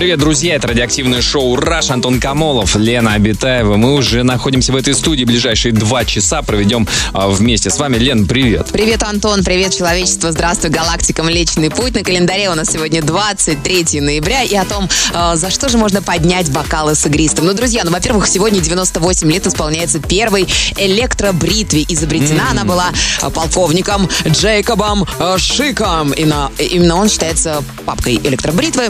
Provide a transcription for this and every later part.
Привет, друзья, это радиоактивное шоу «Раш». Антон Камолов, Лена Абитаева. Мы уже находимся в этой студии. Ближайшие два часа проведем а, вместе с вами. Лен, привет. Привет, Антон, привет, человечество, здравствуй, галактика Млечный Путь. На календаре у нас сегодня 23 ноября и о том, э, за что же можно поднять бокалы с игристым. Ну, друзья, ну, во-первых, сегодня 98 лет исполняется первой электробритве. Изобретена она была э, полковником Джейкобом Шиком. И на- именно он считается папкой электробритвы.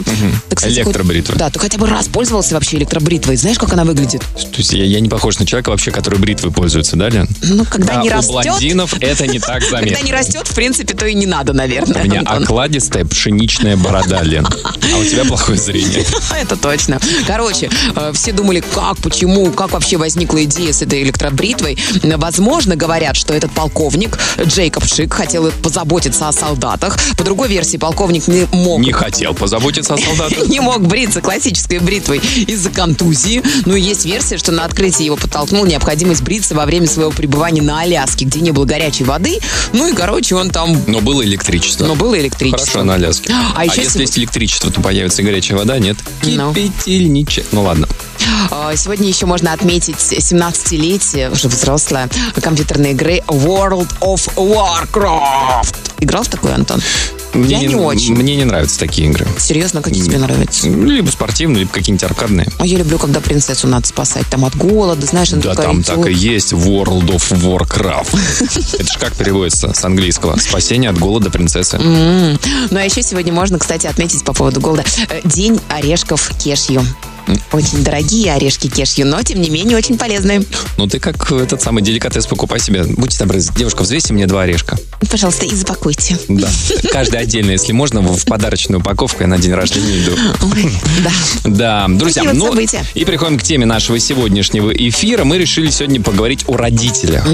Ты, кстати, хоть- Электробритвы. Да, ты хотя бы раз пользовался вообще электробритвой. Знаешь, как она выглядит? То есть я, я не похож на человека вообще, который бритвой пользуется, да, Лен? Ну, когда Да, не у растет... блондинов это не так Когда не заметно. растет, в принципе, то и не надо, наверное. У меня Антон. окладистая пшеничная борода, Лен. А у тебя плохое зрение. Это точно. Короче, э, все думали, как, почему, как вообще возникла идея с этой электробритвой. Возможно, говорят, что этот полковник Джейкоб Шик хотел позаботиться о солдатах. По другой версии, полковник не мог Не хотел позаботиться о солдатах. не мог бриться классической бритвой из-за контузии. Ну и есть версия, что на открытие его подтолкнула необходимость бриться во время своего пребывания на Аляске, где не было горячей воды. Ну и, короче, он там... Но было электричество. Но было электричество. Хорошо, на Аляске. А А, еще если есть электричество, то появится горячая вода, нет? Ну. Кипятильничек. Ну ладно. А, Сегодня еще можно отметить 17-летие, уже взрослое, компьютерной игры World of Warcraft. Играл в такой, Антон? Мне Я не очень. Мне не нравятся такие игры. Серьезно, какие тебе нравятся? Либо спортивные, либо какие-нибудь аркадные. А я люблю, когда принцессу надо спасать там от голода, знаешь, Да, там так и есть World of Warcraft. Это же как переводится с английского? Спасение от голода принцессы. Ну а еще сегодня можно, кстати, отметить по поводу голода э, День орешков кешью. Очень дорогие орешки кешью, но тем не менее очень полезные. Ну ты как этот самый деликатес покупай себе. Будьте добры, девушка, взвесьте мне два орешка. Пожалуйста, и запакуйте. Да. Каждый отдельно, если можно, в подарочную упаковку. Я на день рождения иду. Ой, да. Да, друзья, вот ну события. и приходим к теме нашего сегодняшнего эфира. Мы решили сегодня поговорить о родителях.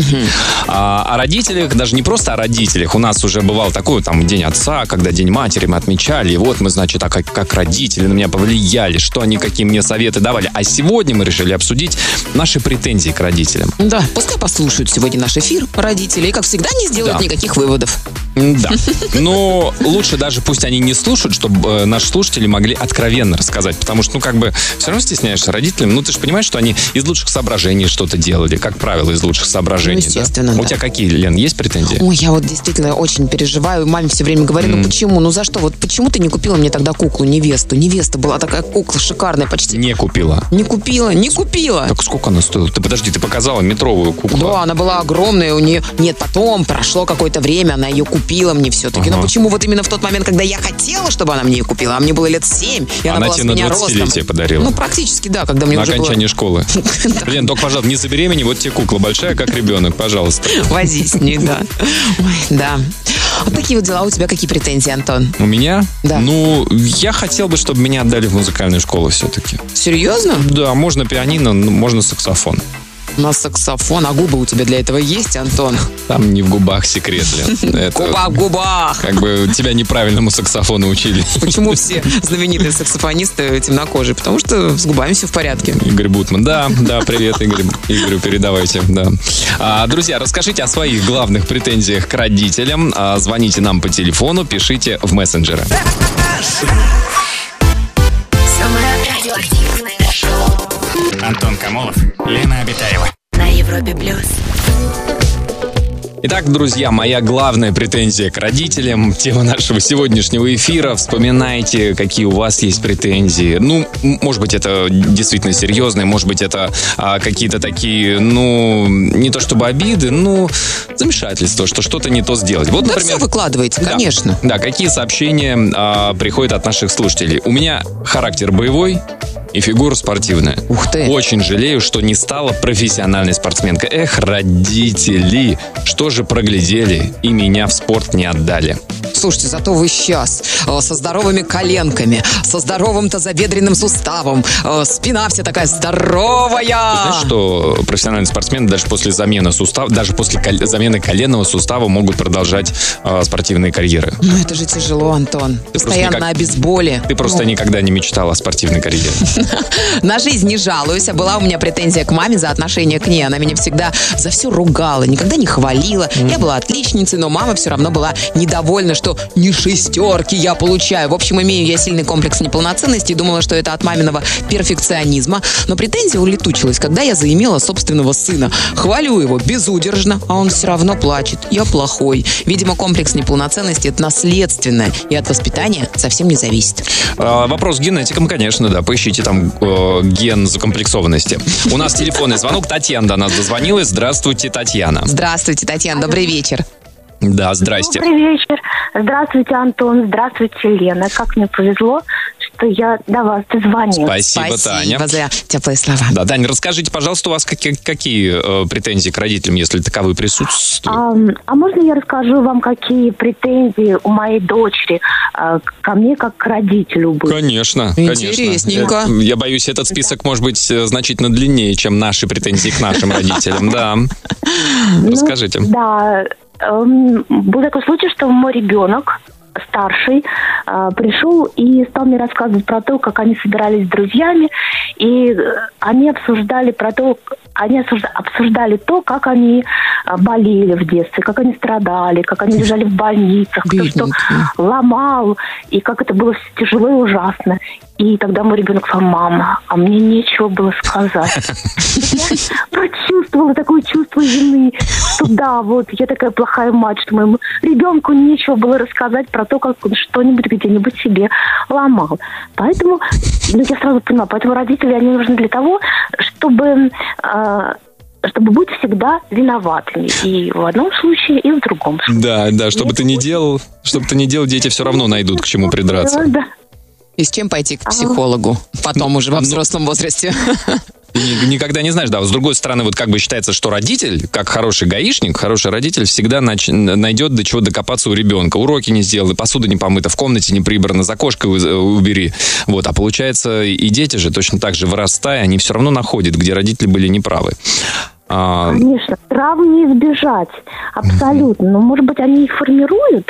А, о родителях, даже не просто о родителях. У нас уже бывал такой там День отца, когда День матери мы отмечали. И вот мы, значит, а как, как родители на меня повлияли, что они, какие мне советы давали. А сегодня мы решили обсудить наши претензии к родителям. Да, пускай послушают сегодня наш эфир родители и, как всегда, не сделают Да. никаких выводов. Да. Но лучше даже пусть они не слушают, чтобы э, наши слушатели могли откровенно рассказать. Потому что, ну, как бы, все равно стесняешься родителям. Ну, ты же понимаешь, что они из лучших соображений что-то делали. Как правило, из лучших соображений. Ну, да? естественно, У да. тебя какие, Лен, есть претензии? Ой, я вот действительно очень переживаю. Маме все время говорю, ну почему? Ну за что? Вот почему ты не купила мне тогда куклу, невесту? Невеста была такая кукла шикарная, почти. Не купила. Не купила, не купила. Так сколько она стоила? Ты подожди, ты показала метровую куклу. Да, она была огромная, у нее... Нет, потом прошло какое-то время, она ее купила мне все-таки. Но Ага. почему вот именно в тот момент, когда я хотела, чтобы она мне ее купила, а мне было лет 7, и она, Она была тебе с на меня ростом. 20-летие подарила. Ну, практически, да, когда мне На уже было... окончании школы. Лен, только, пожалуйста, не забеременей, вот тебе кукла большая, как ребенок, пожалуйста. Вози с ней, да. Ой, да. Вот такие вот дела. У тебя какие претензии, Антон? У меня? Да. Ну, я хотел бы, чтобы меня отдали в музыкальную школу все-таки. Серьезно? Да, можно пианино, можно саксофон. На саксофон, а губы у тебя для этого есть, Антон? Там не в губах секрет, Лен. Это Губа в губах. как бы тебя неправильному саксофону учили. Почему все знаменитые саксофонисты темнокожие? Потому что с губами все в порядке. Игорь Бутман. Да, да, привет, Игорь. Игорю передавайте, да. А, друзья, расскажите о своих главных претензиях к родителям. А, звоните нам по телефону, пишите в мессенджеры. Самое радиоактивное Антон Камолов, Лена Обитаева. на Европе плюс. Итак, друзья, моя главная претензия к родителям, тема нашего сегодняшнего эфира. Вспоминайте, какие у вас есть претензии. Ну, может быть, это действительно серьезные, может быть, это а, какие-то такие, ну, не то чтобы обиды, ну, замешательство, что что-то не то сделать. Вот, Да например, все выкладываете, Да. конечно. Да, какие сообщения а, приходят от наших слушателей? У меня характер боевой и фигура спортивная. Ух ты. Очень жалею, что не стала профессиональной спортсменкой. Эх, родители, что же проглядели и меня в спорт не отдали. Слушайте, зато вы сейчас э, со здоровыми коленками, со здоровым тазобедренным суставом, э, спина вся такая здоровая. Знаешь, что профессиональные спортсмены даже после замены сустава, даже после кол- замены коленного сустава могут продолжать э, спортивные карьеры. Ну это же тяжело, Антон. Постоянно никак- обезболи. Ты просто никогда не мечтал о спортивной карьере. На жизнь не жалуюсь, а была у меня претензия к маме за отношение к ней. Она меня всегда за все ругала, никогда не хвалила. Я была отличницей, но мама все равно была недовольна, что не шестерки я получаю. В общем, имею я сильный комплекс неполноценности и думала, что это от маминого перфекционизма. Но претензия улетучилась, когда я заимела собственного сына. Хвалю его безудержно, а он все равно плачет. Я плохой. Видимо, комплекс неполноценности это наследственное и от воспитания совсем не зависит. А, Вопрос с генетиком, конечно, да. Поищите там э, ген закомплексованности. У нас телефонный звонок. Татьяна до нас дозвонилась. Здравствуйте, Татьяна. Здравствуйте, Татьяна, добрый вечер. Да, здрасте. Добрый вечер. Здравствуйте, Антон. Здравствуйте, Лена. Как мне повезло, что я до вас дозвонилась. Спасибо, Таня. за теплые слова. Да, Тань, расскажите, пожалуйста, у вас какие, какие э, претензии к родителям, если таковые присутствуют? А, а можно я расскажу вам, какие претензии у моей дочери а, ко мне как к родителю были? Конечно, Интересненько. конечно. Я, я боюсь, этот список может быть э, значительно длиннее, чем наши претензии к нашим родителям. Да. Ну, Расскажите. Да. Эм, был такой случай, что мой ребенок старший э, пришел и стал мне рассказывать про то, как они собирались с друзьями, и э, они обсуждали про то, они обсужда- обсуждали то, как они э, болели в детстве, как они страдали, как они лежали в больницах, кто что Бедненькие. ломал, и как это было всё тяжело и ужасно. И тогда мой ребенок сказал, мама, а мне нечего было сказать. Я прочувствовала такое чувство вины, что да, вот я такая плохая мать, что моему ребенку нечего было рассказать про то, как он что-нибудь где-нибудь себе ломал. Поэтому, ну я сразу поняла, поэтому родители, они нужны для того, чтобы э, чтобы быть всегда виноватыми. И в одном случае, и в другом случае. Да, да, что бы ты ни делал, что бы ты ни делал, дети все равно найдут, к чему придраться. Да, И с чем пойти к психологу? Потом уже во взрослом возрасте. Ты никогда не знаешь, да. С другой стороны, вот как бы считается, что родитель, как хороший гаишник, хороший родитель всегда нач- найдет до чего докопаться у ребенка. Уроки не сделал, и посуда не помыта, в комнате не прибрано, за кошкой убери. Вот. А получается, и дети же точно так же вырастая, они все равно находят, где родители были неправы. А, Конечно, травм не избежать. Абсолютно. Но, может быть, они их формируют.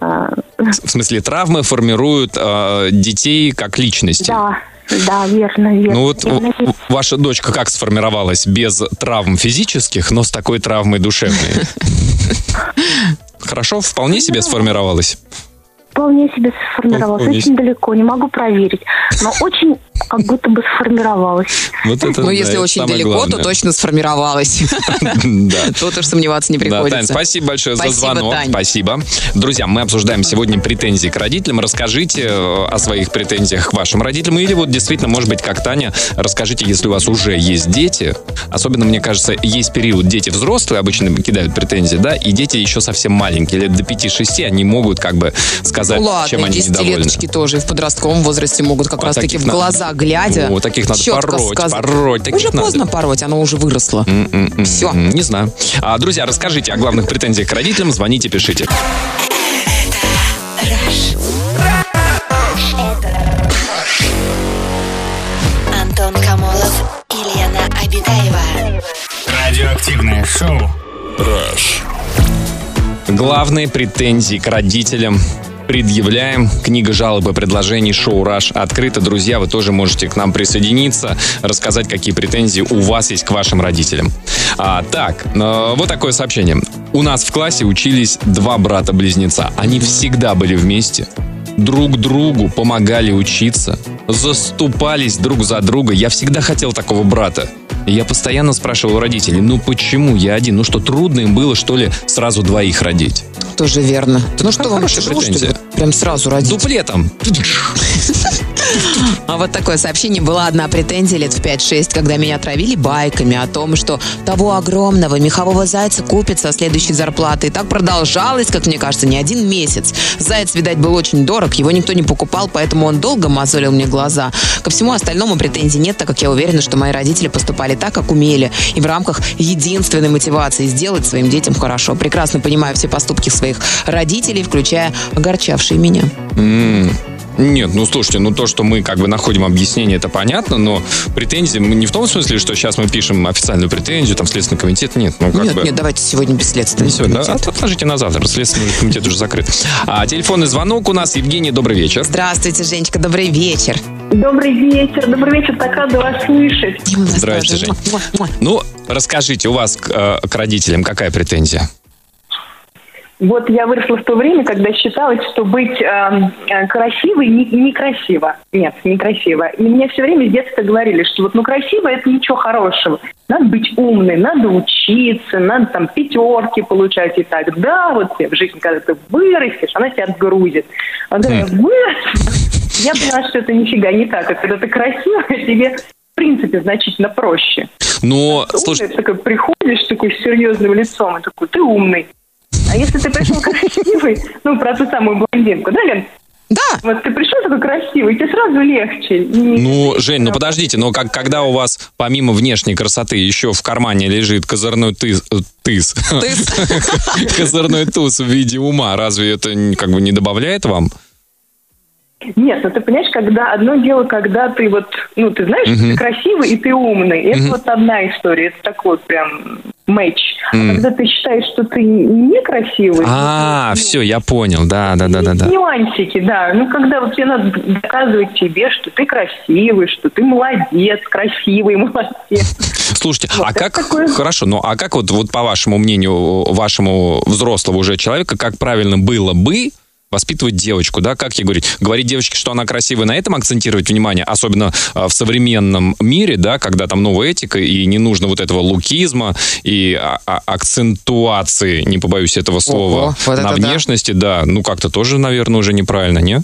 А, в смысле, травмы формируют а, детей как личности. Да, да, верно, верно. Ну вот Верно. ваша дочка как сформировалась без травм физических, но с такой травмой душевной? Хорошо, вполне себе сформировалась. Вполне себе сформировалась. Вполне Очень далеко, не могу проверить. Но очень как будто бы сформировалась. Вот это, Ну, да, если это очень далеко, главное. то точно сформировалась. Да. Тут уж сомневаться не Да, Тань, приходится. спасибо большое за звонок. Спасибо. Друзья, мы обсуждаем сегодня претензии к родителям. Расскажите э, о своих претензиях к вашим родителям. Или вот действительно, может быть, как Таня, расскажите, если у вас уже есть дети. Особенно, мне кажется, есть период, дети взрослые обычно кидают претензии, да, и дети еще совсем маленькие, лет до 5-6, они могут как бы сказать, Ну ладно, чем они недовольны. десятилеточки тоже и в подростковом возрасте могут как А раз-таки таких в надо- глаза глядя О, таких надо пороть, сказать. пороть, таких Уже надо. поздно пороть, оно уже выросло. М-м-м. Всё. Не знаю. А, друзья, расскажите о главных претензиях к родителям. Звоните, пишите. Антон Камолов и Лена Обитаева. Радиоактивное шоу. Главные претензии к родителям предъявляем. Книга жалоб и предложений шоу «Раш» открыта. Друзья, вы тоже можете к нам присоединиться, рассказать, какие претензии у вас есть к вашим родителям. А, так, э, вот такое сообщение. У нас в классе учились два брата-близнеца. Они всегда были вместе, друг другу помогали учиться, заступались друг за друга. Я всегда хотел такого брата. И я постоянно спрашивал у родителей, ну почему я один? Ну что, трудно им было, что ли, сразу двоих родить? Тоже верно. Ну что вам тяжело, что ли? Прям сразу родить? Дуплетом. А вот такое сообщение. Была одна претензия лет в 5-6, когда меня травили байками о том, что того огромного мехового зайца купят со следующей зарплаты. И так продолжалось, как мне кажется, не один месяц. Заяц, видать, был очень дорог, его никто не покупал, поэтому он долго мозолил мне глаза. Ко всему остальному претензий нет, так как я уверена, что мои родители поступали так, как умели, и в рамках единственной мотивации сделать своим детям хорошо. Прекрасно понимаю все поступки своих родителей, включая огорчавшие меня. М, Нет, ну слушайте, ну то, что мы как бы находим объяснение, это понятно, но претензии мы не в том смысле, что сейчас мы пишем официальную претензию, там Следственный комитет, нет, ну как нет, бы... нет, давайте сегодня без следствия. Не сегодня, да? От- Отложите на завтра, Следственный комитет уже закрыт. А, телефонный звонок у нас. Евгений, добрый вечер. Здравствуйте, Женечка, добрый вечер. Добрый вечер, добрый вечер, так рада вас слышать. Здравствуйте. Жень. Ну, расскажите, у вас к, э, к родителям какая претензия? Вот я выросла в то время, когда считалось, что быть эм, э, красивой не- некрасиво. Нет, некрасиво. И мне все время с детства говорили, что вот ну красиво это ничего хорошего. Надо быть умной, надо учиться, надо там пятерки получать и так. Да, вот тебе в жизни, когда ты вырастешь, она тебя отгрузит. А когда я я поняла, что это нифига не так. А когда ты красивая, тебе в принципе значительно проще. Но, Ты слушай, умный, такой приходишь такой с серьезным лицом и такой, ты умный. А если ты пришел красивый, ну, про ту самую блондинку, да, Лен? Да, Вот ты пришел такой красивый, тебе сразу легче. Не- ну, Жень, ну подождите, но как, когда у вас помимо внешней красоты еще в кармане лежит козырной тыс, э, тыс, ты козырной туз в виде ума, разве это как бы не добавляет вам? Нет, ну ты понимаешь, когда одно дело, когда ты вот, ну, ты знаешь, ты красивый и ты умный. Это вот одна история, это такой вот прям матч. А когда ты считаешь, что ты некрасивый... А, ну, все, я понял, да, да, да, да, да. Нюансики, да. Ну, когда вот тебе надо доказывать тебе, что ты красивый, что ты молодец, красивый, молодец. Слушайте, Вот, а как, такое. хорошо, ну а как вот, вот по вашему мнению, вашему взрослого уже человека, как правильно было бы воспитывать девочку, да, как ей говорить? Говорить девочке, что она красивая, на этом акцентировать внимание, особенно а, в современном мире, да, когда там новая этика, и не нужно вот этого лукизма и а- а- акцентуации, не побоюсь этого слова, Ого, вот на это да. внешности, да, ну как-то тоже, наверное, уже неправильно, не?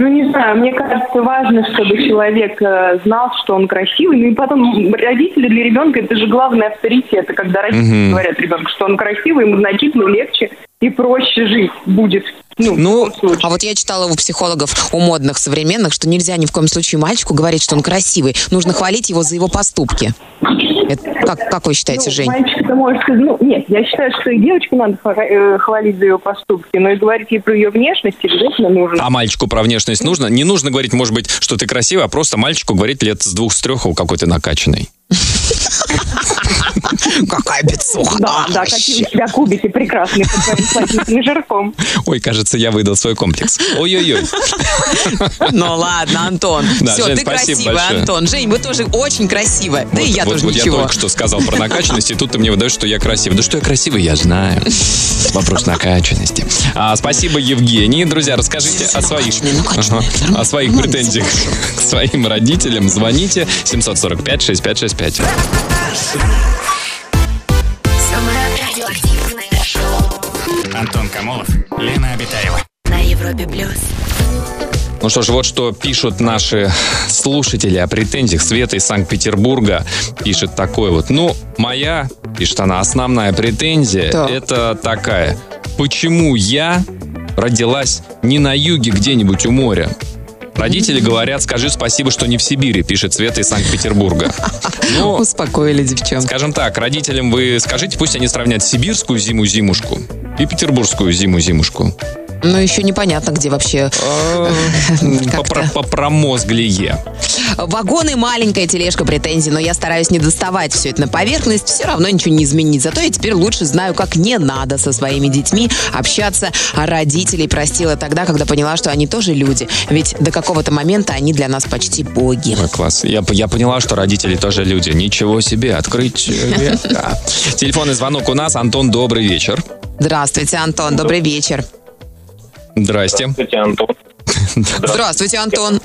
Ну, не знаю, мне кажется, важно, чтобы человек э, знал, что он красивый. Ну и потом родители для ребенка это же главный авторитет. И когда родители Мгм. говорят ребенку, что он красивый, ему значительно легче и проще жить будет. Ну, Ну. А вот я читала у психологов, у модных, современных, что нельзя ни в коем случае мальчику говорить, что он красивый. Нужно хвалить его за его поступки. Это как, как вы считаете, Ну, Жень? Мальчик-то может сказать, ну, нет, я считаю, что и девочку надо э, хвалить за ее поступки, но и говорить ей про ее внешность обязательно нужно. А мальчику про внешность нужно? Не нужно говорить, может быть, что ты красивый, а просто мальчику говорить лет с двух, с трех, у какой ты накачанный. Какая бицуха. Да, да, какие у тебя кубики прекрасные под твоим плотненьким жирком. Ой, кажется, я выдал свой комплекс. Ой-ой-ой. Ну ладно, Антон. Все, ты красивый, Антон. Жень, вы тоже очень красивая. Да и я тоже ничего. Я только что сказал про накачанность, и тут ты мне выдаешь, что я красивый. Да что я красивый, я знаю. Вопрос накачанности. А, спасибо, Евгений. Друзья, расскажите о своих о своих претензиях к своим родителям. Звоните 745 6565. Лена Обитаева. на Европе плюс. Ну что ж, вот что пишут наши слушатели о претензиях. Света из Санкт-Петербурга пишет такое вот. Ну, моя, пишет она, основная претензия Так. это такая. Почему я родилась не на юге где-нибудь у моря? Родители говорят, скажи спасибо, что не в Сибири, пишет Света из Санкт-Петербурга. Ну, Успокоили девчонку. скажем так, родителям вы скажите, пусть они сравнят сибирскую зиму-зимушку и петербургскую зиму-зимушку. Но еще непонятно, где вообще. Попро- Попромозглие. Вагоны маленькая тележка претензий, но я стараюсь не доставать все это на поверхность, все равно ничего не изменить. Зато я теперь лучше знаю, как не надо со своими детьми общаться. А родителей простила тогда, когда поняла, что они тоже люди. Ведь до какого-то момента они для нас почти боги. Ой, класс. Я, я поняла, что родители тоже люди. Ничего себе, открыть человека. Телефонный звонок у нас. Антон, добрый вечер. Здравствуйте, Антон, добрый вечер. Здрасте. Здравствуйте, Антон. Здравствуйте, Антон.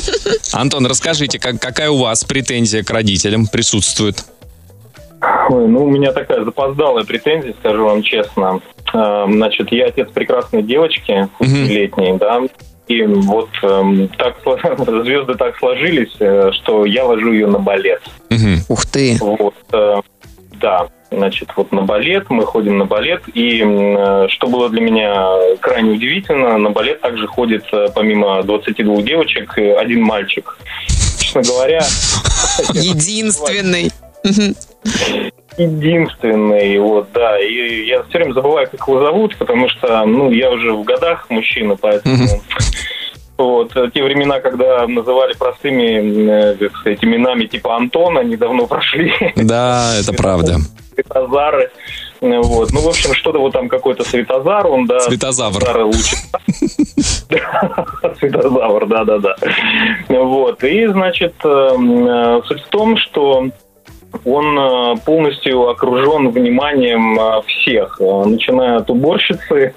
Антон, расскажите, как, какая у вас претензия к родителям присутствует? Ой, ну, у меня такая запоздалая претензия, скажу вам честно. Э, Значит, я отец прекрасной девочки, летней, да, И вот эм, так звезды так сложились, э, что я ложу ее на балет. Ух ты. Вот, э, да, значит, вот на балет, мы ходим на балет, и э, что было для меня крайне удивительно, на балет также ходит, э, помимо 22 девочек, э, один мальчик. Честно говоря, Единственный. единственный, вот, да, и я все время забываю, как его зовут, потому что, ну, я уже в годах мужчина, поэтому... Вот, те времена, когда называли простыми, э, сказать, именами типа Антон, они давно прошли. Да, это правда. Светозары. Вот. Ну, в общем, что-то вот там какой-то Светозар, он, да. Светозавр. Светозавр, да-да-да. Вот. И, значит, эм, э, суть в том, что он э, полностью окружен вниманием э, всех, э, начиная от уборщицы,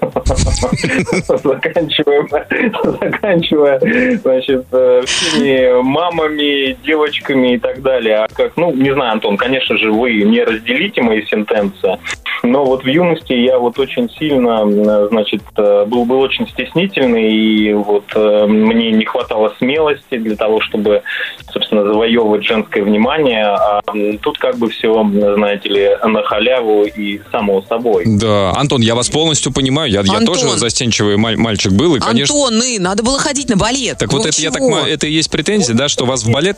заканчивая, значит, всеми мамами, девочками и так далее. А как, ну, не знаю, Антон, конечно же, вы не разделите мои сентенции, но вот в юности я вот очень сильно, значит, был, был очень стеснительный, и вот мне не хватало смелости для того, чтобы, собственно, завоевывать женское внимание, а тут как бы все, знаете ли, на халяву и само собой. Да, Антон, я вас полностью понимаю. Я, я Антон. тоже застенчивый маль- мальчик был, и, конечно... Антоны, надо было ходить на балет. Так Вы вот это, я так, чего? это и есть претензия, да, что вас в балет...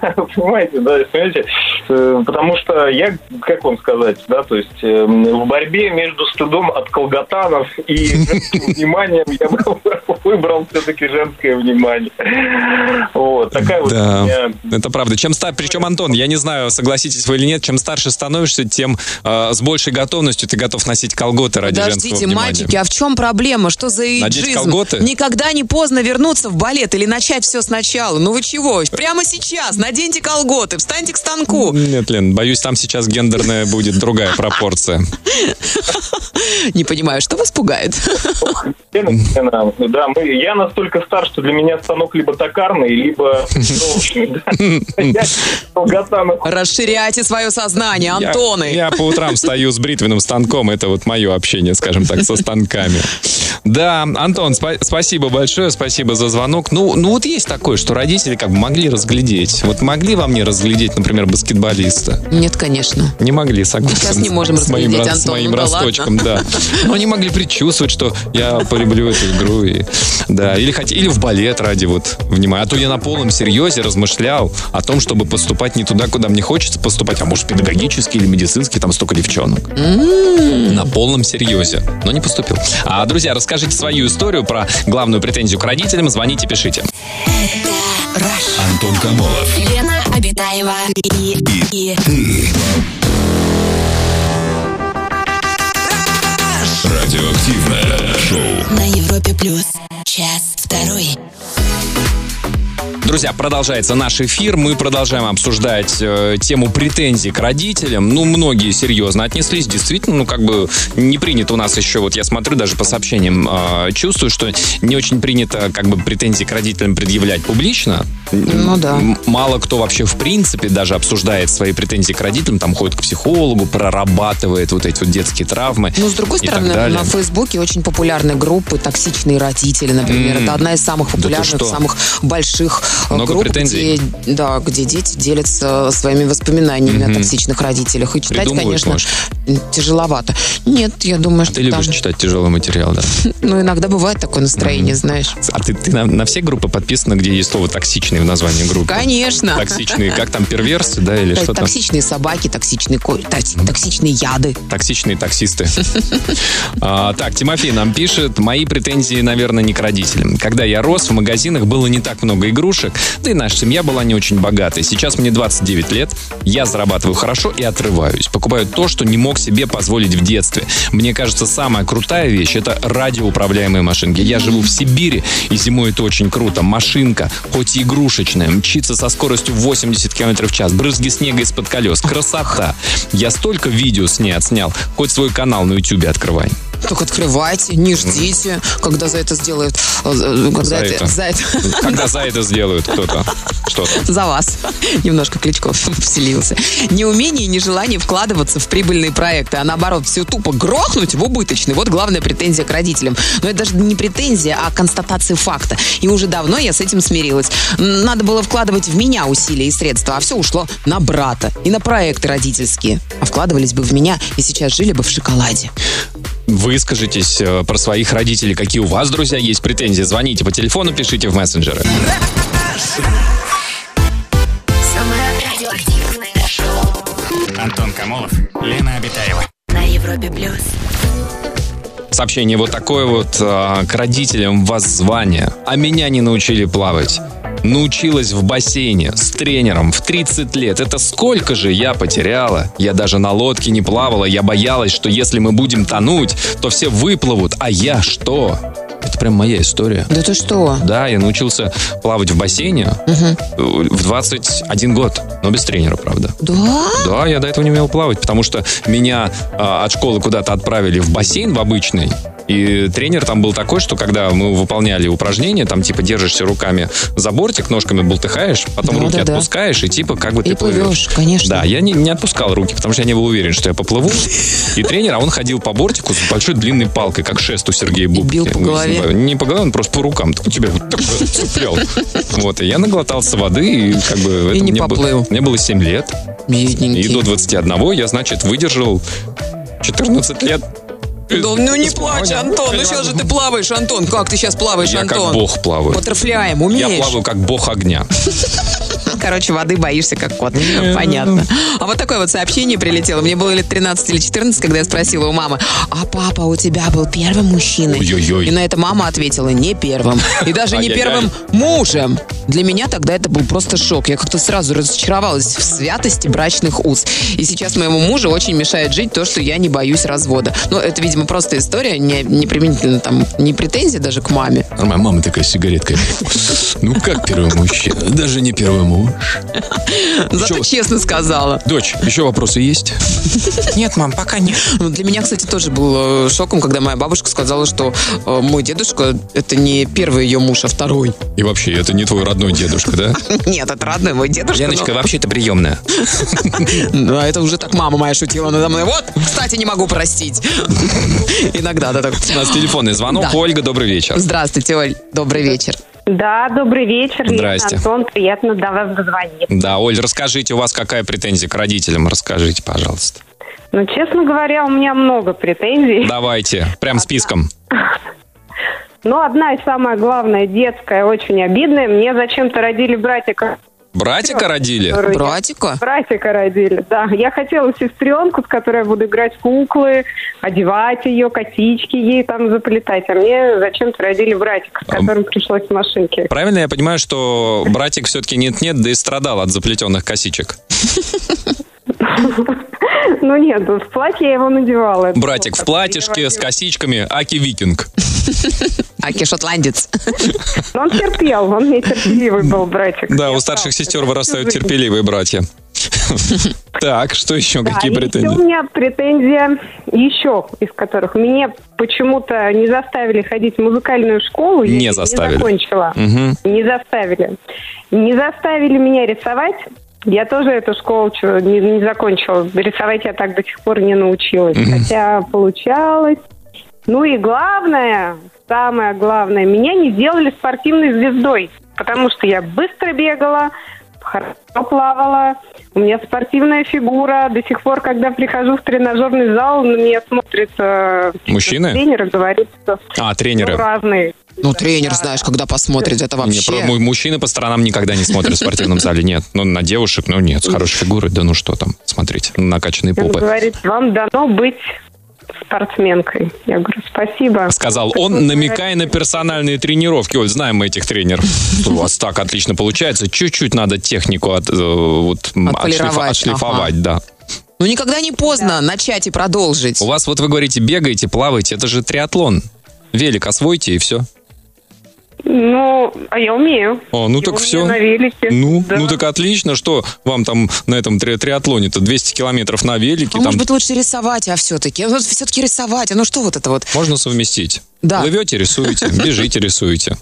Понимаете, да, понимаете, Э, потому что я, как вам сказать, да, то есть э, в борьбе между стыдом от колготанов и женским вниманием я выбрал все-таки женское внимание. Вот, такая вот Да, меня это правда. Чем ста... Причем, Антон, я не знаю, согласитесь вы или нет, чем старше становишься, тем э, с большей готовностью ты готов носить колготы ради женского Подождите, внимания. мальчики, а в чем проблема? Что за Надеть эйджизм? колготы? Никогда не поздно вернуться в балет или начать все сначала. Ну вы чего? Прямо сейчас наденьте колготы, встаньте к станку. Нет, Лен, боюсь, там сейчас гендерная будет другая пропорция. Не понимаю, что вас пугает? Да, мы, я настолько стар, что для меня станок либо токарный, либо Расширяйте свое сознание, Антоны. Я, по утрам стою с бритвенным станком, это вот мое общение, скажем так, со станками. Да, Антон, спа- спасибо большое, спасибо за звонок. Ну, ну вот есть такое, что родители как бы могли разглядеть. Вот могли во мне разглядеть, например, баскетболиста? Нет, конечно. Не могли, согласен. Сейчас не можем с моим, разглядеть, с Антон, моим ну да росточком, да. Но они могли предчувствовать, что я полюблю эту игру. И, да, или, хот- или в балет ради вот внимания. А то я на полном серьезе размышлял о том, чтобы поступать не туда, куда мне хочется поступать, а может педагогический или медицинский, там столько девчонок. На полном серьезе. Но не поступил. А, друзья, расскажите свою историю про главную претензию к родителям. Звоните, пишите. Антон Камолов. Лена Обитаева и, и Радиоактивное шоу. на Европе плюс. Час второй. Друзья, продолжается наш эфир. Мы продолжаем обсуждать э, тему претензий к родителям. Ну, многие серьезно отнеслись. Действительно, ну, как бы не принято у нас еще, вот я смотрю даже по сообщениям, э, чувствую, что не очень принято как бы претензии к родителям предъявлять публично. Ну да. Мало кто вообще в принципе даже обсуждает свои претензии к родителям, там ходит к психологу, прорабатывает вот эти вот детские травмы. Ну, с другой стороны, на Фейсбуке очень популярны группы «Токсичные родители», например. М. Это одна из самых популярных, что? самых больших Много групп, претензий? где, да, где дети делятся своими воспоминаниями о токсичных родителях. И читать, конечно, может? тяжеловато. Нет, я думаю, что Ты любишь там... читать тяжелый материал, да? Ну, иногда бывает такое настроение, знаешь. А ты, ты на, на все группы подписана, где есть слово токсичный в названии группы? Конечно. Токсичные, как там, перверсы, да, или То есть что там? Токсичные собаки, токсичные, токсичные яды. Токсичные таксисты. А, Так, Тимофей нам пишет, мои претензии, наверное, не к родителям. Когда я рос, в магазинах было не так много игрушек, да и наша семья была не очень богатой. Сейчас мне 29 лет, я зарабатываю хорошо и отрываюсь. Покупаю то, что не мог себе позволить в детстве. Мне кажется, самая крутая вещь – это радиоуправляемые машинки. Я живу в Сибири, и зимой это очень круто. Машинка, хоть и игрушечная, мчится со скоростью 80 км в час, брызги снега из-под колес. Красота. Я столько видео с ней отснял. Хоть свой канал на YouTube открывай. Так открывайте, не ждите, когда за это сделают. э, э, Когда За это. За это. Когда за это сделают кто-то что-то. За вас. Немножко Кличков вселился. Неумение и нежелание вкладываться в прибыльные проекты, а наоборот, все тупо грохнуть в убыточный. Вот главная претензия к родителям. Но это даже не претензия, а констатация факта. И уже давно я с этим смирилась. Надо было вкладывать в меня усилия и средства, а все ушло на брата и на проекты родительские. А вкладывались бы в меня и сейчас жили бы в шоколаде. Выскажитесь э, про своих родителей. Какие у вас, друзья, есть претензии? Звоните по телефону, пишите в мессенджеры. Самое радиоактивное шоу Антон Камолов, Лена Обитаева. на Европе плюс. Сообщение вот такое вот э, к родителям воззвание. А меня не научили плавать. Научилась в бассейне с тренером в 30 лет. Это сколько же я потеряла? Я даже на лодке не плавала. Я боялась, что если мы будем тонуть, то все выплывут. А я что? Это прям моя история. Да ты что? Да, я научился плавать в бассейне э, в 21 год, но без тренера, правда. Да? Да, я до этого не умел плавать, потому что меня а, от школы куда-то отправили в бассейн в обычный. И тренер там был такой, что когда мы выполняли упражнения, там типа держишься руками за бортик, ножками болтыхаешь, потом Да, руки да, да. отпускаешь, и типа как бы И ты плывешь. плывешь, конечно. Да, я не, не отпускал руки, потому что я не был уверен, что я поплыву. И тренер, а он ходил по бортику с большой длинной палкой, как шест у Сергея Бубки. бил по голове? Не по голове, он просто по рукам. Так у тебя вот так цеплял. Вот, и я наглотался воды, и как бы... И не поплыл. Мне было 7 лет. И до 21 я, значит, выдержал 14 лет. Да, ну не плачь. Антон. Ну сейчас же ты плаваешь, Антон. Как ты сейчас плаваешь, Я Антон? как бог плаваю. Баттерфляем, умеешь? Я плаваю как бог огня. Короче, воды боишься, как кот. Понятно. А вот такое вот сообщение прилетело. Мне было лет 13 или 14, когда я спросила у мамы, а папа у тебя был первым мужчиной? Ой-ой-ой. И на это мама ответила, не первым. И даже не первым мужем. Для меня тогда это был просто шок. Я как-то сразу разочаровалась в святости брачных уз. И сейчас моему мужу очень мешает жить то, что я не боюсь развода. Ну, это, видимо, просто история, не, не применительно там, не претензия даже к маме. А моя мама такая с сигареткой. Ну как первый мужчина? Даже не первый муж. Зато честно сказала. Дочь, еще вопросы есть? Нет, мам, пока нет. Ну, Для меня, кстати, тоже был э, шоком, когда моя бабушка сказала, что э, мой дедушка это не первый ее муж, а второй. И вообще, это не твой родной дедушка, да? Нет, это родной мой дедушка. Леночка, вообще это приемная. Да, это уже так мама моя шутила надо мной. Вот, кстати, не могу простить. Иногда, да, так. У нас телефонный звонок. Ольга, добрый вечер. Здравствуйте, Оль. Добрый вечер. Да, добрый вечер. Здрасте. Антон, приятно до вас дозвониться. Да, Оль, расскажите, у вас какая претензия к родителям? Расскажите, пожалуйста. Ну, честно говоря, у меня много претензий. Давайте, прям списком. Но одна и самая главная, детская, очень обидная. Мне зачем-то родили братика. Братика родили? Братика? Братика родили, да. Я хотела сестренку, с которой я буду играть в куклы, одевать ее, косички ей там заплетать. А мне зачем-то родили братика, с которым пришлось в машинке. Правильно я понимаю, что братик все-таки нет-нет, да и страдал от заплетенных косичек? Ну нет, в платье я его надевала. Братик в платьишке, с косичками, аки викинг. Аки шотландец. Он терпел, он не терпеливый был братик. Да, у старших сестер вырастают терпеливые братья. Так, что еще? Да, Какие и еще у претензии? меня претензия еще из которых. Меня почему-то не заставили ходить в музыкальную школу. я Не заставили. Не закончила. Не заставили. Не заставили меня рисовать. Я тоже эту школу не, не закончила. Рисовать я так до сих пор не научилась. Хотя получалось. Ну и главное, самое главное, меня не сделали спортивной звездой. Потому что я быстро бегала, хорошо плавала, у меня спортивная фигура. До сих пор, когда прихожу в тренажерный зал, на меня смотрит э, Мужчины? тренер и говорит, что А, ну, тренеры. разные. Ну, тренер, знаешь, когда посмотрит, это Не, вообще... про- му- мужчины по сторонам никогда не смотрят в спортивном зале. Нет. Ну, на девушек, ну нет, с хорошей фигурой, да ну что там, смотрите, накачанные Он попы. говорит, вам дано быть спортсменкой. Я говорю, спасибо. Сказал он, намекая на персональные тренировки. Оль, знаем мы этих тренеров. У вас так отлично получается. Чуть-чуть надо технику от, э, вот, отшлифа- отшлифовать, да. Ну, никогда не поздно начать и продолжить. У вас, вот вы говорите, бегаете, плаваете, это же триатлон. Велик освойте и все. Ну, а я умею. О, ну И так все. на велике. Ну, Да. ну так отлично, что вам там на этом три- триатлоне-то 200 километров на велике, А там может быть лучше рисовать, а все-таки? Вот все-таки рисовать. А ну что вот это вот? можно совместить. Да. Плывете, рисуете, бежите, рисуете.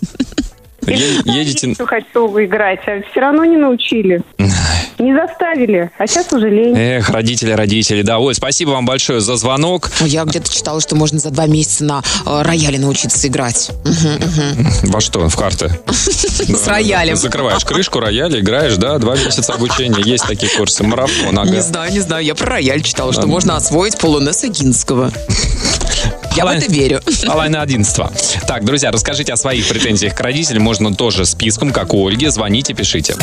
Е- Едете... Что хочу играть, а все равно не научили. Не заставили, а сейчас уже лень. Эх, родители, родители, да. Ой, спасибо вам большое за звонок. Ну, Я где-то читала, что можно за два месяца на э, рояле научиться играть. Мгм, мгм. Во что? В карты? С роялем. Закрываешь крышку рояля, играешь, да, два месяца обучения. Есть такие курсы. Марафон, ага. Не знаю, не знаю. Я про рояль читала, что можно освоить полунеса Гинского. Я в Полон- это верю. Половина одиннадцатого. Так, друзья, расскажите о своих претензиях к родителям. Можно тоже списком, как у Ольги. Звоните, пишите.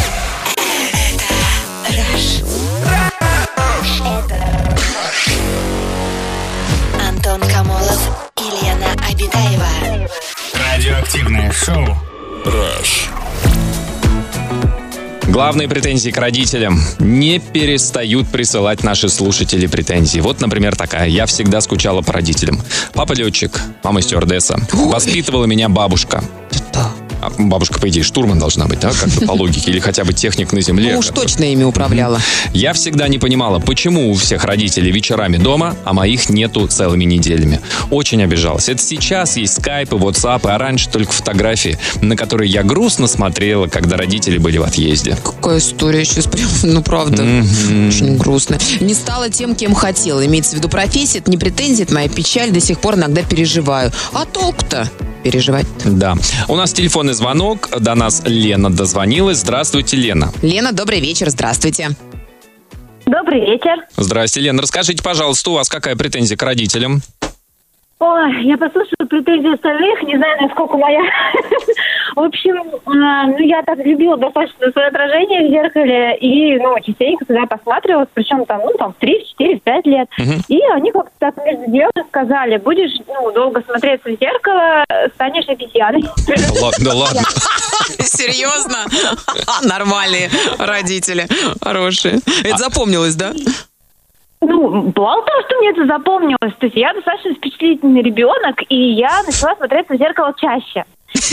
Антон Камолов и Лена Обитаева. Радиоактивное шоу. Rush. Главные претензии к родителям. Не перестают присылать наши слушатели претензии. Вот, например, такая. Я всегда скучала по родителям. Папа летчик, мама стюардесса. Воспитывала меня бабушка. А бабушка, по идее, штурман должна быть, да, как-то по логике. Или хотя бы техник на земле. Ну уж точно ими управляла. Я всегда не понимала, почему у всех родителей вечерами дома, а моих нету целыми неделями. Очень обижалась. Это сейчас есть скайпы, ватсапы, а раньше только фотографии, на которые я грустно смотрела, когда родители были в отъезде. Какая история сейчас прям, ну правда, очень грустно. Не стала тем, кем хотела. Имеется в виду профессия, это не претензия, это моя печаль, до сих пор иногда переживаю. А толк-то переживать. Да. У нас телефонный звонок. До нас Лена дозвонилась. Здравствуйте, Лена. Лена, добрый вечер, здравствуйте. Добрый вечер. Здрасте, Лена. Расскажите, пожалуйста, у вас какая претензия к родителям? Ой, я послушала претензии остальных, не знаю, насколько моя. В общем, а, ну, я так любила достаточно свое отражение в зеркале, и, ну, частенько туда посматривалась, причем там, ну, там, в 3, в 4, в 5 лет. И они как-то так между делом сказали, будешь, ну, долго смотреться в зеркало, станешь обезьяной. Да ла- Да ладно. Серьезно? Нормальные родители, хорошие. Это запомнилось, да? Ну, мало того, что мне это запомнилось, то есть я достаточно впечатлительный ребенок, и я начала смотреться в зеркало чаще.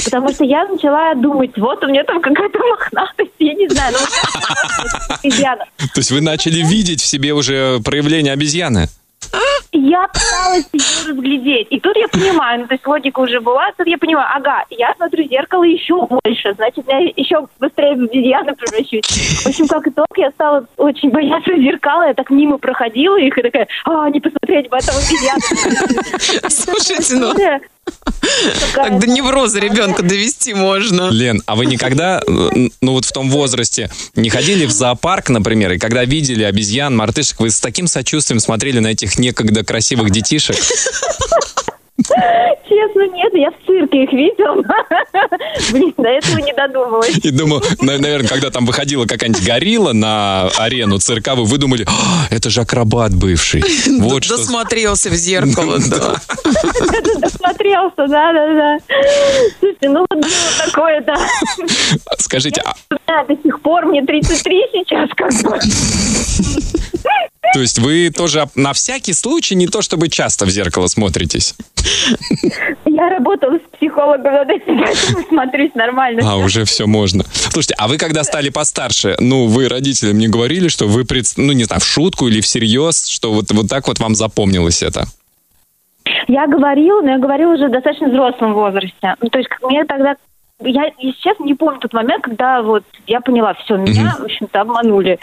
Потому что я начала думать, вот у меня там какая-то мохнатость, я не знаю, ну, обезьяна. То есть вы начали видеть в себе уже проявление обезьяны? Я пыталась ее разглядеть. И тут я понимаю, ну, то есть логика уже была, тут я понимаю, ага, я смотрю в зеркало еще больше, значит, я еще быстрее в обезьяну превращусь. В общем, как итог, я стала очень бояться зеркала, я так мимо проходила их и такая, а, не посмотреть в этом обезьяну. Слушайте, ну, так до невроза ребенка довести можно. Лен, а вы никогда, ну вот в том возрасте, не ходили в зоопарк, например, и когда видели обезьян, мартышек, вы с таким сочувствием смотрели на этих некогда красивых детишек? Честно, нет, я в цирке их видела. Блин, до этого не додумалась. И думаю, на- наверное, когда там выходила какая-нибудь горилла на арену цирковую, вы думали, «А, это же акробат бывший. Вот что... Досмотрелся в зеркало, да. Досмотрелся, да-да-да. Слушайте, ну вот было такое, да. Скажите, Да, до сих пор мне 33 сейчас, как бы. то есть вы тоже на всякий случай, не то чтобы часто в зеркало смотритесь? Я работала с психологом над этим, смотрюсь нормально. А, уже все можно. Слушайте, а вы когда стали постарше, ну, вы родителям не говорили, что вы, пред- ну, не знаю, в шутку или всерьез, что вот, вот так вот вам запомнилось это? Я говорила, но я говорила уже в достаточно взрослом возрасте. Ну, то есть, как мне тогда... Я, если честно, не помню тот момент, когда вот я поняла, все, меня, в общем-то, обманули.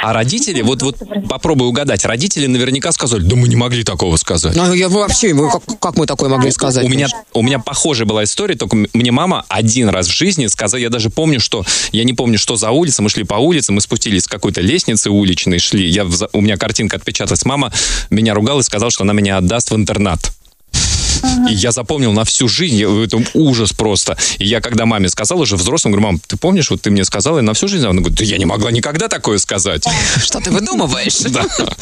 А родители, вот, вот попробуй угадать, родители наверняка сказали, да мы не могли такого сказать. Ну, я вообще, мы- как, как мы такое могли сказать? У меня, у меня похожая была история, только мне мама один раз в жизни сказала, я даже помню, что, я не помню, что за улица, мы шли по улице, мы спустились с какой-то лесницы уличной, шли, я, у меня картинка отпечаталась, мама меня ругала и сказала, что она меня отдаст в интернат. И я запомнил на всю жизнь, я- это ужас просто. И я когда маме сказал уже взрослым, говорю, мам, ты помнишь, вот ты мне сказала, и на всю жизнь? Она говорит, да я не могла никогда такое сказать. Что ты выдумываешь? Да.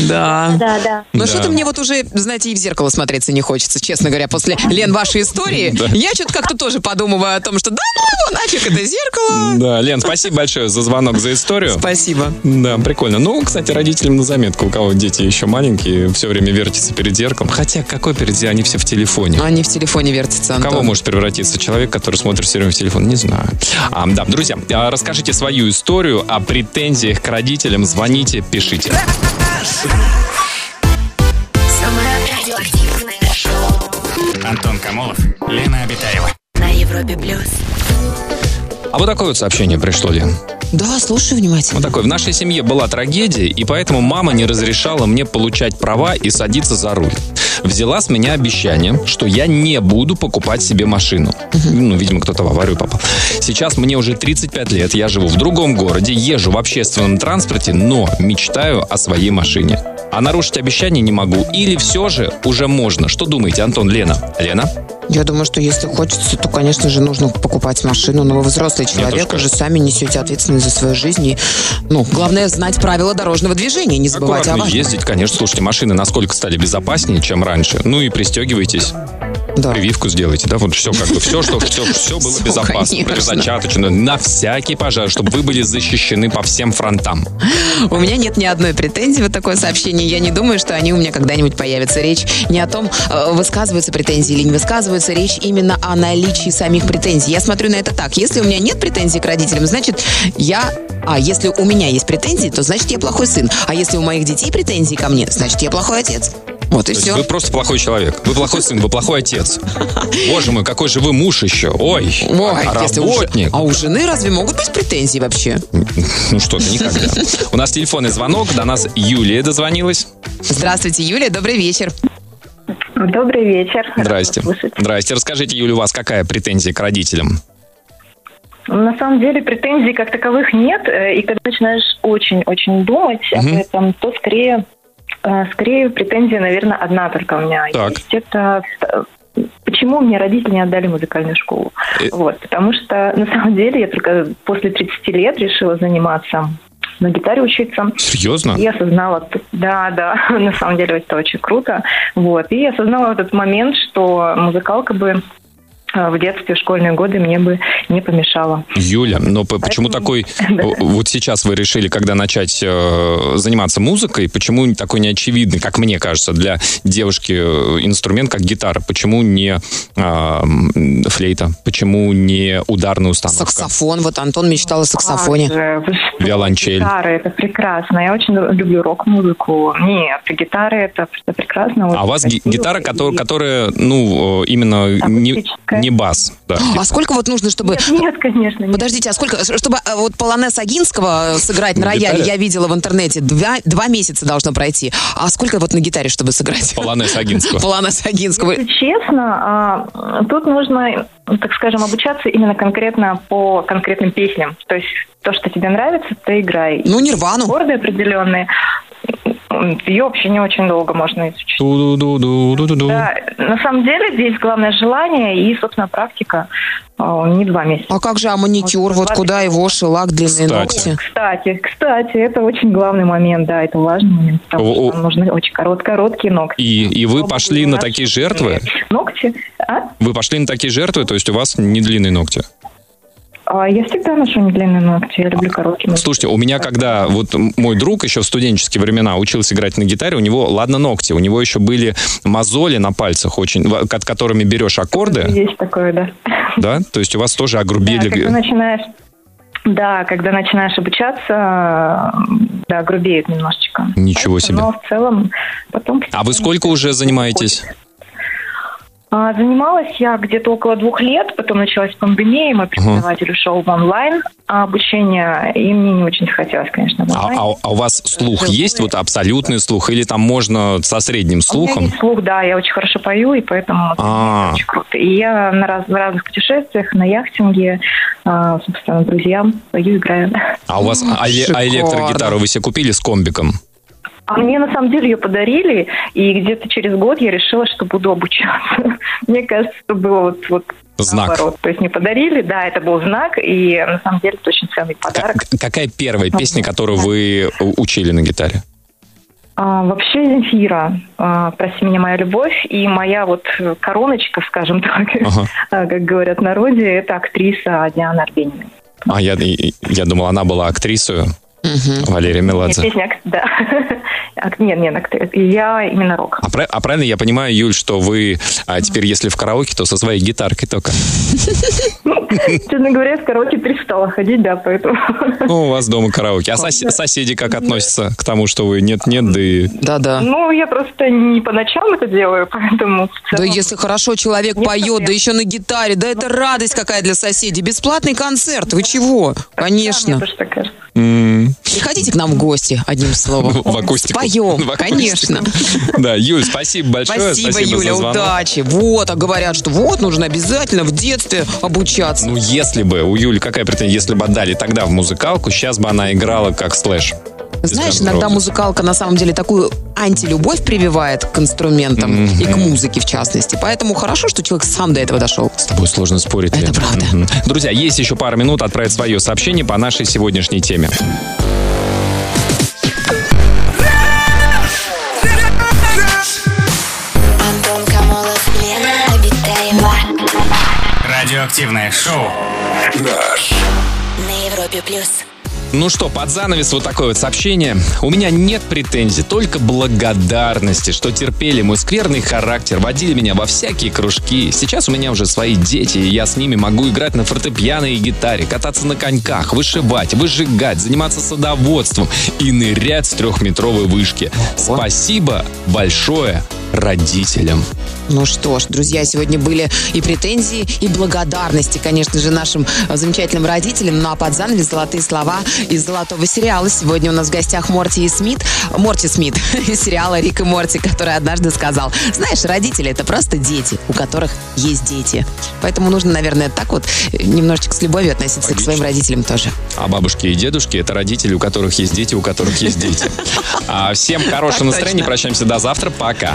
Да. Да, да. Но Да. что-то мне вот уже, знаете, и в зеркало смотреться не хочется, честно говоря. После, Лен, вашей истории, Да. я что-то как-то тоже подумываю о том, что да ну его нафиг это зеркало? Да, Лен, спасибо большое за звонок, за историю. Спасибо. Да, прикольно. Ну, кстати, родителям на заметку, у кого дети еще маленькие, все время вертятся перед зеркалом. Хотя, какой перед зеркалом? Они все в телефоне. Они в телефоне вертятся, В Кого Антон. может превратиться человек, который смотрит все время в телефон? Не знаю. А, да, друзья, а, расскажите свою историю о претензиях к родителям. Звоните, пишите. Самое радиоактивное шоу Антон Камолов, Лена Обитаева. на Европе плюс. А вот такое вот сообщение пришло, Лен. Да, слушаю внимательно. Вот такое. В нашей семье была трагедия, и поэтому мама не разрешала мне получать права и садиться за руль. Взяла с меня обещание, что я не буду покупать себе машину. Ну, видимо, кто-то в аварию попал. Сейчас мне уже 35 лет, я живу в другом городе, езжу в общественном транспорте, но мечтаю о своей машине. А нарушить обещание не могу. Или все же уже можно. Что думаете, Антон, Лена? Лена? Я думаю, что если хочется, то, конечно же, нужно покупать машину. Но вы взрослый человек, уже сами несете ответственность за свою жизнь. И, ну, главное знать правила дорожного движения, не забывайте о Аккуратно важном. ездить, конечно. Слушайте, машины насколько стали безопаснее, чем раньше. Ну и пристегивайтесь. Да. Прививку сделайте, да, вот все как бы, все, что все, все было Всё, безопасно, конечно. противозачаточно, на всякий пожар, чтобы вы были защищены по всем фронтам. У меня нет ни одной претензии вот такое сообщение. Я не думаю, что они у меня когда-нибудь появятся. Речь не о том, э, высказываются претензии или не высказываются. Речь именно о наличии самих претензий. Я смотрю на это так. Если у меня нет претензий к родителям, значит, я... А, если у меня есть претензии, то значит, я плохой сын. А если у моих детей претензии ко мне, значит, я плохой отец. Вот и То есть все. вы просто плохой человек, вы плохой сын, вы плохой отец. Боже мой, какой же вы муж еще, ой, Ой, а если у жен- работник. А у жены разве могут быть претензии вообще? Ну что-то, никогда. У нас телефонный звонок, до нас Юлия дозвонилась. Здравствуйте, Юлия, добрый вечер. Добрый вечер. Здрасте. Здрасте, расскажите, Юля, у вас какая претензия к родителям? На самом деле претензий как таковых нет, э, и когда начинаешь очень-очень думать об Мгм. этом, то скорее, скорее претензия, наверное, одна только у меня Так. есть. Это почему мне родители не отдали музыкальную школу? Э. Вот, потому что на самом деле я только после 30 лет решила заниматься на гитаре учиться. Серьезно? И осознала, да, да, на самом деле это очень круто. Вот. И я осознала в этот момент, что музыкалка бы в детстве, в школьные годы мне бы не помешала. Юля, но по- почему такой... Да. Вот сейчас вы решили, когда начать э, заниматься музыкой, почему такой неочевидный, как мне кажется, для девушки э, инструмент, как гитара? Почему не э, флейта? Почему не ударная установка? Саксофон. Вот Антон мечтал о саксофоне. Виолончель. Гитара, это прекрасно. Я очень люблю рок-музыку. Нет, гитара это, это прекрасно. А у вас гитара, И- которая, которая, ну, именно не. Не бас. Да. А сколько вот нужно, чтобы... Нет, нет, конечно, нет. Подождите, а сколько, чтобы э, вот полонез Агинского сыграть на На рояле, гитаре? я видела в интернете, два, два месяца должно пройти. А сколько вот на гитаре, чтобы сыграть? Полонез Агинского. Полонез Агинского. Если честно, а, тут нужно, так скажем, обучаться именно конкретно по конкретным песням. То есть то, что тебе нравится, ты играй. Ну, Нирвану. Аккорды определенные. Ее вообще не очень долго можно изучить. Ту-ду-ду-ду-ду-ду. Да, на самом деле здесь главное желание и, собственно, практика. А, Не два месяца. А как же а маникюр? Вот куда его шелак, длинные Кстати. ногти? Кстати, кстати, это очень главный момент, да, это важный момент, потому О- о. что нам нужны очень корот, короткие ногти. И, и вы Чтобы пошли на наши такие жертвы? Ногти? А? Вы пошли на такие жертвы, то есть у вас не длинные ногти? А, Я всегда ношу не длинные ногти, я люблю короткие ногти. Слушайте, у меня когда вот мой друг еще в студенческие времена учился играть на гитаре, у него, ладно, ногти, у него еще были мозоли на пальцах очень, ко- которыми берешь аккорды, Есть такое, да. да? То есть у вас тоже Да, огрубели. когда начинаешь, да, когда начинаешь обучаться, да, грубеют немножечко. Ничего Поэтому, себе. Но в целом потом... А вы сколько уже занимаетесь? А, Занималась я где-то около двух лет, потом началась пандемия, мой преподаватель ушел в онлайн обучение, и мне не очень хотелось, конечно, в А, онлайн. а- а у вас слух есть, вот абсолютный слух, или там можно со средним У меня слухом? есть слух, да, я очень хорошо пою, и поэтому это А. очень круто. И я на раз- в разных путешествиях, на яхтинге, а, собственно, друзьям пою, играю. А у вас а, а электрогитару вы себе купили с комбиком? А мне на самом деле ее подарили, и где-то через год я решила, что буду обучаться. Мне кажется, что было вот, вот Знак. наоборот. То есть не подарили, да, это был знак, и на самом деле это очень ценный подарок. К- какая первая песня, которую вы учили на гитаре? А, вообще Земфира, а, «Прости меня, моя любовь», и моя вот короночка, скажем так, Ага. а, как говорят в народе, это актриса Диана Арбенина. А я, я думал, она была актрисой. Валерия Нет, Меладзе. песня, ак- да. Ак- Нет, нет, актриса. я именно рок. А, а правильно я понимаю, Юль, что вы а, теперь, если в караоке, то со своей гитаркой только? Честно говоря, в караоке перестала ходить, да, поэтому... Ну, у вас дома караоке. А сос- соседи как относятся к тому, что вы нет-нет, да и... Да-да. Ну, я просто не по ночам это делаю, поэтому... Да если хорошо человек Нет поет, да еще на гитаре, да это радость какая для соседей. Бесплатный концерт, вы чего? Да, Конечно. мне Приходите к нам в гости, одним словом. В акустику. Акустику. конечно. Да, Юль, спасибо большое. Спасибо, Юля, удачи. Вот, а говорят, что вот нужно обязательно в детстве обучаться. Ну, если бы, у Юли какая претензия, если бы отдали тогда в музыкалку, сейчас бы она играла как слэш. Знаешь, иногда музыкалка на самом деле такую антилюбовь прививает к инструментам и к музыке в частности. Поэтому хорошо, что человек сам до этого дошел. С тобой сложно спорить. Это правда. Мгм. Друзья, есть еще пара минут отправить свое сообщение по нашей сегодняшней теме. Радиоактивное шоу. На Европе плюс. Ну что, под занавес вот такое вот сообщение. У меня нет претензий, только благодарности, что терпели мой скверный характер, водили меня во всякие кружки. Сейчас у меня уже свои дети, и я с ними могу играть на фортепиано и гитаре, кататься на коньках, вышивать, выжигать, заниматься садоводством и нырять с трехметровой вышки. Спасибо большое родителям. Ну что ж, друзья, сегодня были и претензии, и благодарности, конечно же, нашим замечательным родителям. Ну а под занавес золотые слова из золотого сериала. Сегодня у нас в гостях Морти и Смит. Морти Смит из сериала «Рик и Морти», который однажды сказал, знаешь, родители — это просто дети, у которых есть дети. Поэтому нужно, наверное, так вот немножечко с любовью относиться к своим родителям тоже. А бабушки и дедушки это родители, у которых есть дети, у которых есть дети. А всем хорошего настроения. Прощаемся до завтра. Пока.